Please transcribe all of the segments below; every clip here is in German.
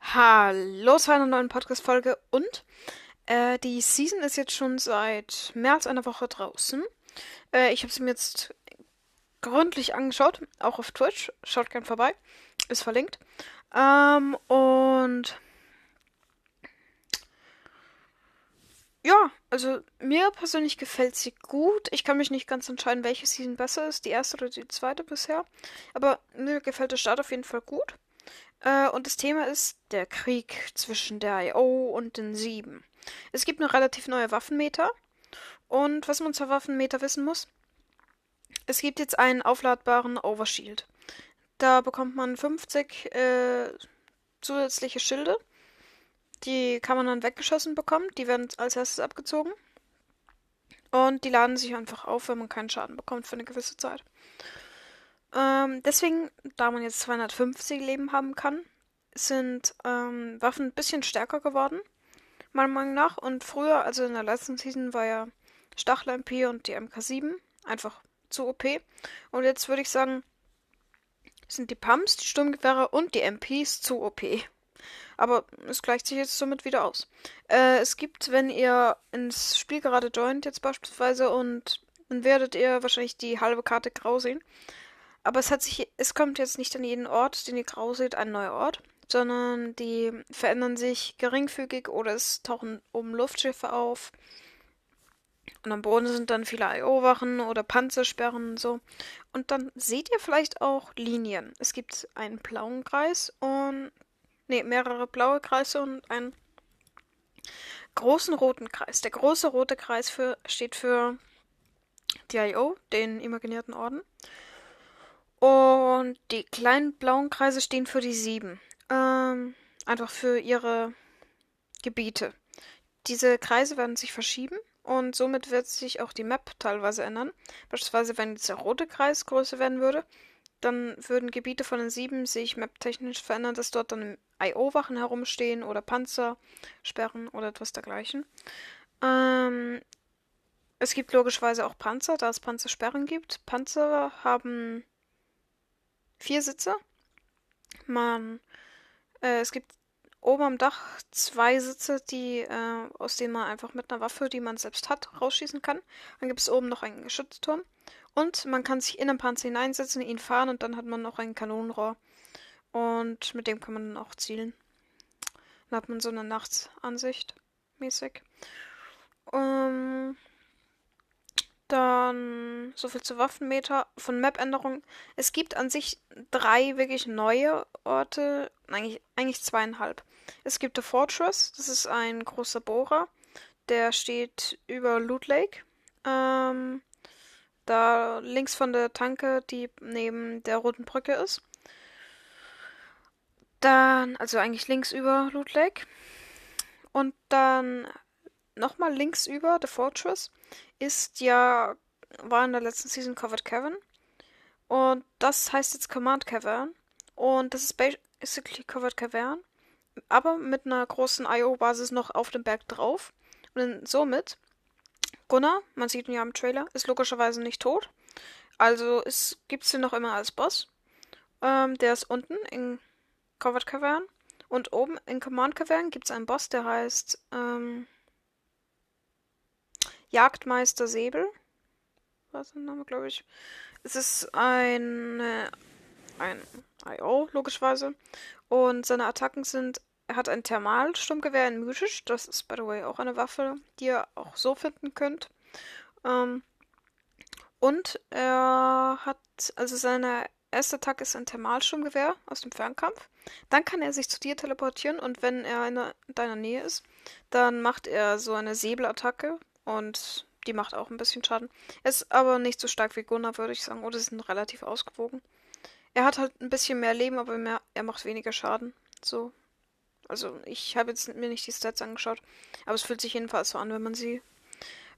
Hallo zu einer neuen Podcast-Folge und äh, die Season ist jetzt schon seit mehr als einer Woche draußen. Äh, ich habe sie mir jetzt gründlich angeschaut, auch auf Twitch. Schaut gern vorbei, ist verlinkt. Ähm, und ja, also mir persönlich gefällt sie gut. Ich kann mich nicht ganz entscheiden, welche Season besser ist, die erste oder die zweite bisher. Aber mir gefällt der Start auf jeden Fall gut. Äh, und das Thema ist der Krieg zwischen der IO und den Sieben. Es gibt eine relativ neue Waffenmeter. Und was man zur Waffenmeter wissen muss, es gibt jetzt einen aufladbaren Overshield. Da bekommt man 50 äh, zusätzliche Schilde. Die kann man dann weggeschossen bekommen. Die werden als erstes abgezogen. Und die laden sich einfach auf, wenn man keinen Schaden bekommt für eine gewisse Zeit. Ähm, deswegen, da man jetzt 250 Leben haben kann, sind ähm, Waffen ein bisschen stärker geworden, meiner Meinung nach. Und früher, also in der letzten Season, war ja Stachel MP und die MK7 einfach zu OP. Und jetzt würde ich sagen, sind die Pumps, die Sturmgewehre und die MPs zu OP. Aber es gleicht sich jetzt somit wieder aus. Äh, es gibt, wenn ihr ins Spiel gerade joint, jetzt beispielsweise, und dann werdet ihr wahrscheinlich die halbe Karte grau sehen. Aber es hat sich, es kommt jetzt nicht an jeden Ort, den ihr grau seht, ein neuer Ort, sondern die verändern sich geringfügig oder es tauchen oben Luftschiffe auf. Und am Boden sind dann viele IO-Wachen oder Panzersperren und so. Und dann seht ihr vielleicht auch Linien. Es gibt einen blauen Kreis und. Ne, mehrere blaue Kreise und einen großen roten Kreis. Der große rote Kreis für, steht für die IO, den imaginierten Orden. Und die kleinen blauen Kreise stehen für die sieben. Ähm, einfach für ihre Gebiete. Diese Kreise werden sich verschieben und somit wird sich auch die Map teilweise ändern. Beispielsweise, wenn dieser rote Kreis größer werden würde, dann würden Gebiete von den sieben sich map-technisch verändern, dass dort dann IO-Wachen herumstehen oder Panzer, Sperren oder etwas dergleichen. Ähm, es gibt logischerweise auch Panzer, da es Panzersperren gibt. Panzer haben vier Sitze. Man, äh, es gibt oben am Dach zwei Sitze, die, äh, aus denen man einfach mit einer Waffe, die man selbst hat, rausschießen kann. Dann gibt es oben noch einen Geschützturm. Und man kann sich in den Panzer hineinsetzen, ihn fahren und dann hat man noch ein Kanonenrohr. Und mit dem kann man dann auch zielen. Dann hat man so eine Nachtsansicht mäßig. Ähm, dann so viel zu Waffenmeter. Von Map-Änderungen. Es gibt an sich drei wirklich neue Orte. Eigentlich, eigentlich zweieinhalb. Es gibt The Fortress. Das ist ein großer Bohrer. Der steht über Loot Lake. Ähm, da links von der Tanke, die neben der roten Brücke ist. Dann, also eigentlich links über Loot Lake. Und dann nochmal links über The Fortress ist ja, war in der letzten Season Covered Cavern. Und das heißt jetzt Command Cavern. Und das ist basically Covered Cavern. Aber mit einer großen IO-Basis noch auf dem Berg drauf. Und somit, Gunnar, man sieht ihn ja im Trailer, ist logischerweise nicht tot. Also gibt es ihn noch immer als Boss. Ähm, der ist unten in Covered Cavern. Und oben in Command Cavern gibt es einen Boss, der heißt, ähm, Jagdmeister Säbel. Was der Name, glaube ich. Es ist ein, ein IO, logischerweise. Und seine Attacken sind, er hat ein Thermalsturmgewehr in Mythisch. Das ist, by the way, auch eine Waffe, die ihr auch so finden könnt. Ähm, und er hat, also seine erste Attacke ist ein Thermalsturmgewehr aus dem Fernkampf. Dann kann er sich zu dir teleportieren und wenn er in deiner Nähe ist, dann macht er so eine Säbelattacke, und die macht auch ein bisschen Schaden. Ist aber nicht so stark wie Gunnar, würde ich sagen. Oder sie sind relativ ausgewogen. Er hat halt ein bisschen mehr Leben, aber mehr, er macht weniger Schaden. So. Also ich habe jetzt mir nicht die Stats angeschaut. Aber es fühlt sich jedenfalls so an, wenn man sie,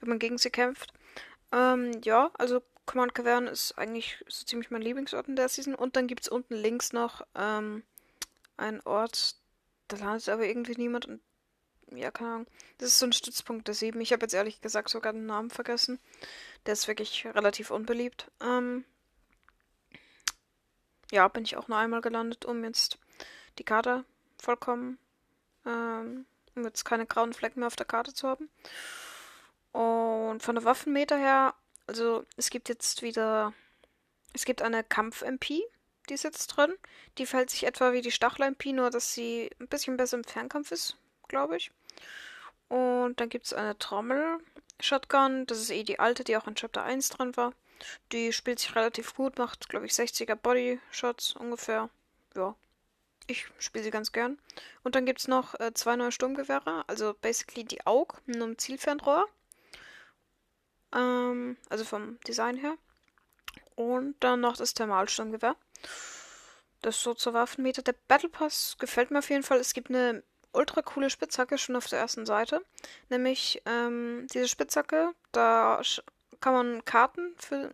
wenn man gegen sie kämpft. Ähm, ja, also Command Cavern ist eigentlich so ziemlich mein Lieblingsort in der Season. Und dann gibt es unten links noch ähm, einen Ort, da landet aber irgendwie niemand und ja, keine Ahnung. Das ist so ein Stützpunkt der 7. Ich habe jetzt ehrlich gesagt sogar den Namen vergessen. Der ist wirklich relativ unbeliebt. Ähm, ja, bin ich auch nur einmal gelandet, um jetzt die Karte vollkommen, ähm, um jetzt keine grauen Flecken mehr auf der Karte zu haben. Und von der Waffenmeter her, also es gibt jetzt wieder, es gibt eine Kampf-MP, die ist jetzt drin. Die verhält sich etwa wie die Stachel-MP, nur dass sie ein bisschen besser im Fernkampf ist, glaube ich. Und dann gibt es eine Trommel-Shotgun, das ist eh die alte, die auch in Chapter 1 dran war. Die spielt sich relativ gut, macht, glaube ich, 60er Body-Shots ungefähr. Ja, ich spiele sie ganz gern. Und dann gibt es noch äh, zwei neue Sturmgewehre, also basically die AUG, nur ein Zielfernrohr. Ähm, also vom Design her. Und dann noch das Thermalsturmgewehr. Das ist so zur Waffenmeter. Der Battle Pass gefällt mir auf jeden Fall. Es gibt eine ultra coole Spitzhacke schon auf der ersten Seite. Nämlich ähm, diese Spitzhacke, da kann man Karten für.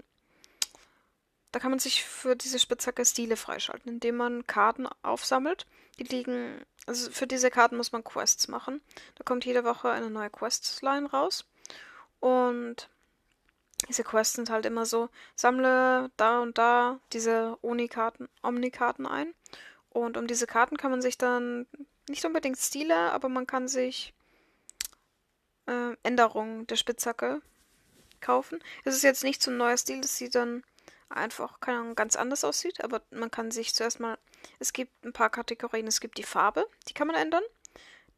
Da kann man sich für diese Spitzhacke Stile freischalten, indem man Karten aufsammelt. Die liegen. Also für diese Karten muss man Quests machen. Da kommt jede Woche eine neue Questline raus. Und diese Quests sind halt immer so, sammle da und da diese Oni-Karten, Omni-Karten ein. Und um diese Karten kann man sich dann nicht unbedingt Stile, aber man kann sich äh, Änderungen der Spitzhacke kaufen. Es ist jetzt nicht so ein neuer Stil, das sieht dann einfach, keine Ahnung, ganz anders aussieht, aber man kann sich zuerst mal, es gibt ein paar Kategorien, es gibt die Farbe, die kann man ändern.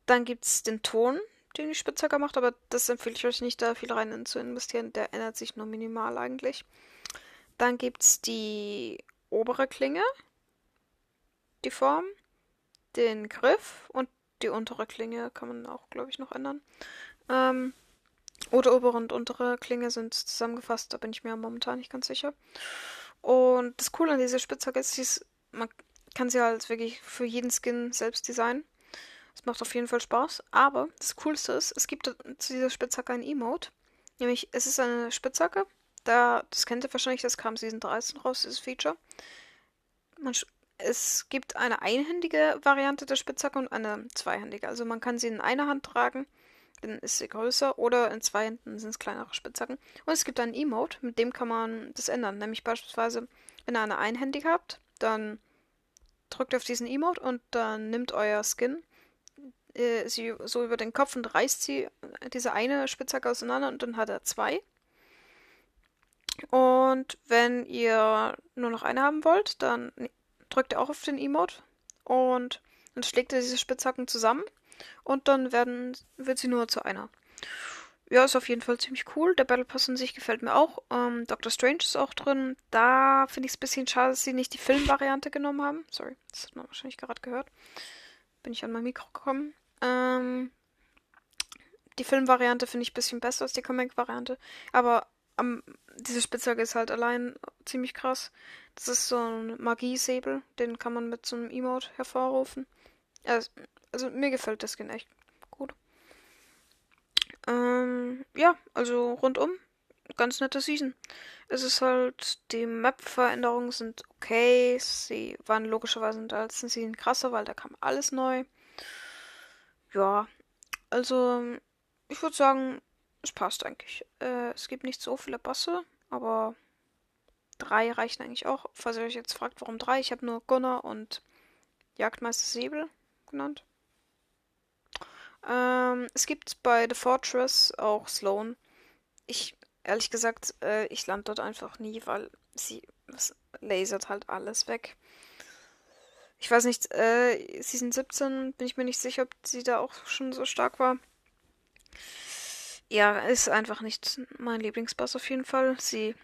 Dann gibt es den Ton, den die Spitzhacke macht, aber das empfehle ich euch nicht, da viel rein zu investieren. Der ändert sich nur minimal eigentlich. Dann gibt es die obere Klinge, die Form, den Griff und die untere Klinge kann man auch, glaube ich, noch ändern. Ähm, oder obere und untere Klinge sind zusammengefasst, da bin ich mir momentan nicht ganz sicher. Und das Coole an dieser Spitzhacke ist, man kann sie halt wirklich für jeden Skin selbst designen. Es macht auf jeden Fall Spaß. Aber das Coolste ist, es gibt zu dieser Spitzhacke ein Emote. Nämlich, es ist eine Spitzhacke. Da, das kennt ihr wahrscheinlich, das kam Season 13 raus, dieses Feature. Man, es gibt eine einhändige Variante der Spitzhacke und eine zweihändige. Also man kann sie in einer Hand tragen, dann ist sie größer, oder in zwei Händen sind es kleinere Spitzhacken. Und es gibt einen Emote, mit dem kann man das ändern. Nämlich beispielsweise, wenn ihr eine einhändige habt, dann drückt ihr auf diesen Emote und dann nimmt euer Skin äh, sie so über den Kopf und reißt sie diese eine Spitzhacke auseinander und dann hat er zwei. Und wenn ihr nur noch eine haben wollt, dann drückt ihr auch auf den Emote und dann schlägt er diese Spitzhacken zusammen und dann werden, wird sie nur zu einer. Ja, ist auf jeden Fall ziemlich cool. Der Battle Pass an sich gefällt mir auch. Ähm, Doctor Strange ist auch drin. Da finde ich es ein bisschen schade, dass sie nicht die Filmvariante genommen haben. Sorry, das hat man wahrscheinlich gerade gehört. Bin ich an mein Mikro gekommen. Ähm, die Filmvariante finde ich ein bisschen besser als die Comic-Variante. Aber um, diese Spitzhacke ist halt allein ziemlich krass. Das ist so ein Magiesäbel, den kann man mit so einem Emote hervorrufen. Also, also mir gefällt das Skin echt gut. Ähm, ja, also rundum ganz nette Season. Es ist halt, die Map-Veränderungen sind okay. Sie waren logischerweise in der letzten Season krasser, weil da kam alles neu. Ja, also ich würde sagen, es passt eigentlich. Äh, es gibt nicht so viele Bosse, aber drei reichen eigentlich auch. Falls ihr euch jetzt fragt, warum drei, ich habe nur Gunnar und Jagdmeister Säbel genannt. Ähm, es gibt bei The Fortress auch Sloan. Ich, ehrlich gesagt, äh, ich lande dort einfach nie, weil sie lasert halt alles weg. Ich weiß nicht, äh, Season 17 bin ich mir nicht sicher, ob sie da auch schon so stark war. Ja, ist einfach nicht mein Lieblingsboss auf jeden Fall. Sie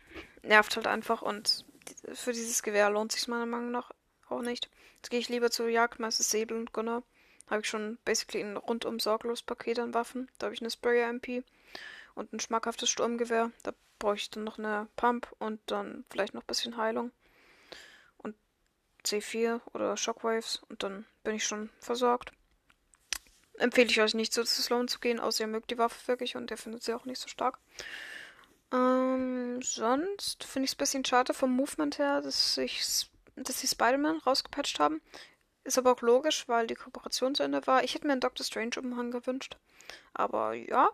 nervt halt einfach und für dieses Gewehr lohnt sich meiner Meinung nach auch nicht. Jetzt gehe ich lieber zur Jagdmeister Säbel und Gunnar. Habe ich schon basically ein rundum sorglos Paket an Waffen. Da habe ich eine Sprayer MP und ein schmackhaftes Sturmgewehr. Da brauche ich dann noch eine Pump und dann vielleicht noch ein bisschen Heilung. Und C4 oder Shockwaves und dann bin ich schon versorgt empfehle ich euch nicht zu Sloan zu gehen, außer ihr mögt die Waffe wirklich und ihr findet sie auch nicht so stark. Ähm, sonst finde ich es ein bisschen schade vom Movement her, dass, ich, dass sie Spider-Man rausgepatcht haben. Ist aber auch logisch, weil die Kooperation zu Ende war. Ich hätte mir einen Doctor Strange-Umhang gewünscht. Aber ja.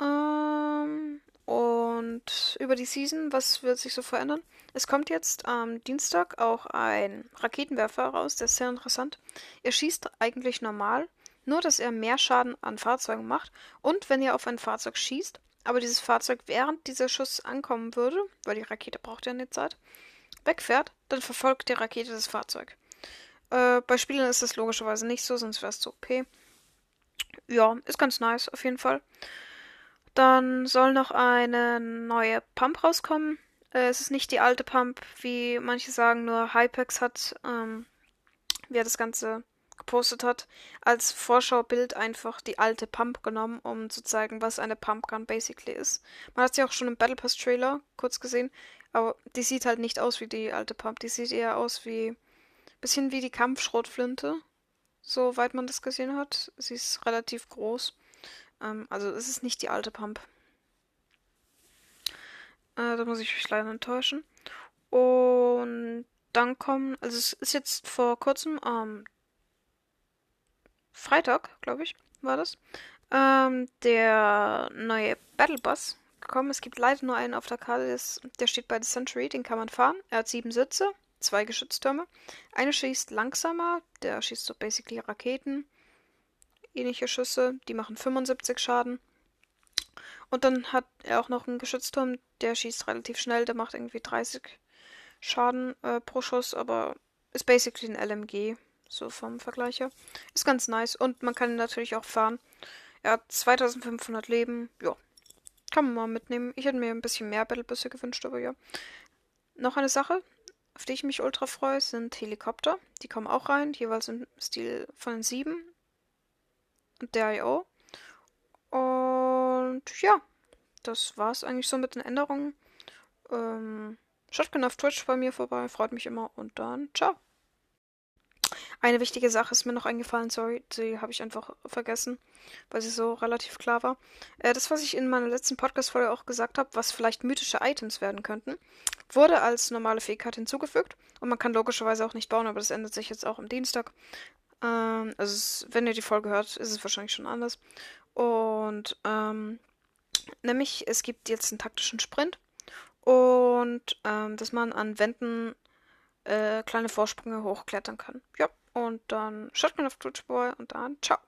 Ähm, und über die Season, was wird sich so verändern? Es kommt jetzt am Dienstag auch ein Raketenwerfer raus, der ist sehr interessant. Er schießt eigentlich normal, nur dass er mehr Schaden an Fahrzeugen macht. Und wenn ihr auf ein Fahrzeug schießt, aber dieses Fahrzeug während dieser Schuss ankommen würde, weil die Rakete braucht ja eine Zeit, wegfährt, dann verfolgt die Rakete das Fahrzeug. Äh, bei Spielen ist das logischerweise nicht so, sonst wäre es zu OP. Ja, ist ganz nice auf jeden Fall. Dann soll noch eine neue Pump rauskommen. Äh, es ist nicht die alte Pump, wie manche sagen, nur Hypex hat, ähm, er das Ganze gepostet hat, als Vorschaubild einfach die alte Pump genommen, um zu zeigen, was eine Pumpgun basically ist. Man hat sie auch schon im Battle Pass Trailer kurz gesehen, aber die sieht halt nicht aus wie die alte Pump. Die sieht eher aus wie bisschen wie die Kampfschrotflinte, soweit man das gesehen hat. Sie ist relativ groß. Ähm, also es ist nicht die alte Pump. Äh, da muss ich mich leider enttäuschen. Und dann kommen, also es ist jetzt vor kurzem am ähm, Freitag, glaube ich, war das, ähm, der neue Battle Bus gekommen. Es gibt leider nur einen auf der Karte, der steht bei The Century, den kann man fahren. Er hat sieben Sitze, zwei Geschütztürme. Eine schießt langsamer, der schießt so basically Raketen, ähnliche Schüsse, die machen 75 Schaden. Und dann hat er auch noch einen Geschützturm, der schießt relativ schnell, der macht irgendwie 30 Schaden äh, pro Schuss, aber ist basically ein LMG, so vom Vergleich her. Ist ganz nice und man kann ihn natürlich auch fahren. Er hat 2500 Leben, ja. Kann man mal mitnehmen. Ich hätte mir ein bisschen mehr Battlebusse gewünscht, aber ja. Noch eine Sache, auf die ich mich ultra freue, sind Helikopter. Die kommen auch rein, jeweils im Stil von den 7 und der IO. Und ja, das war's eigentlich so mit den Änderungen. Ähm, schaut gerne auf Twitch bei mir vorbei, freut mich immer und dann ciao. Eine wichtige Sache ist mir noch eingefallen, sorry, die habe ich einfach vergessen, weil sie so relativ klar war. Äh, das, was ich in meiner letzten Podcast-Folge auch gesagt habe, was vielleicht mythische Items werden könnten, wurde als normale Fähigkeit hinzugefügt und man kann logischerweise auch nicht bauen, aber das ändert sich jetzt auch am Dienstag. Ähm, also, wenn ihr die Folge hört, ist es wahrscheinlich schon anders. Und, ähm, nämlich, es gibt jetzt einen taktischen Sprint und, ähm, dass man an Wänden äh, kleine Vorsprünge hochklettern kann. Ja, und dann schaut man auf Twitch vorbei und dann ciao.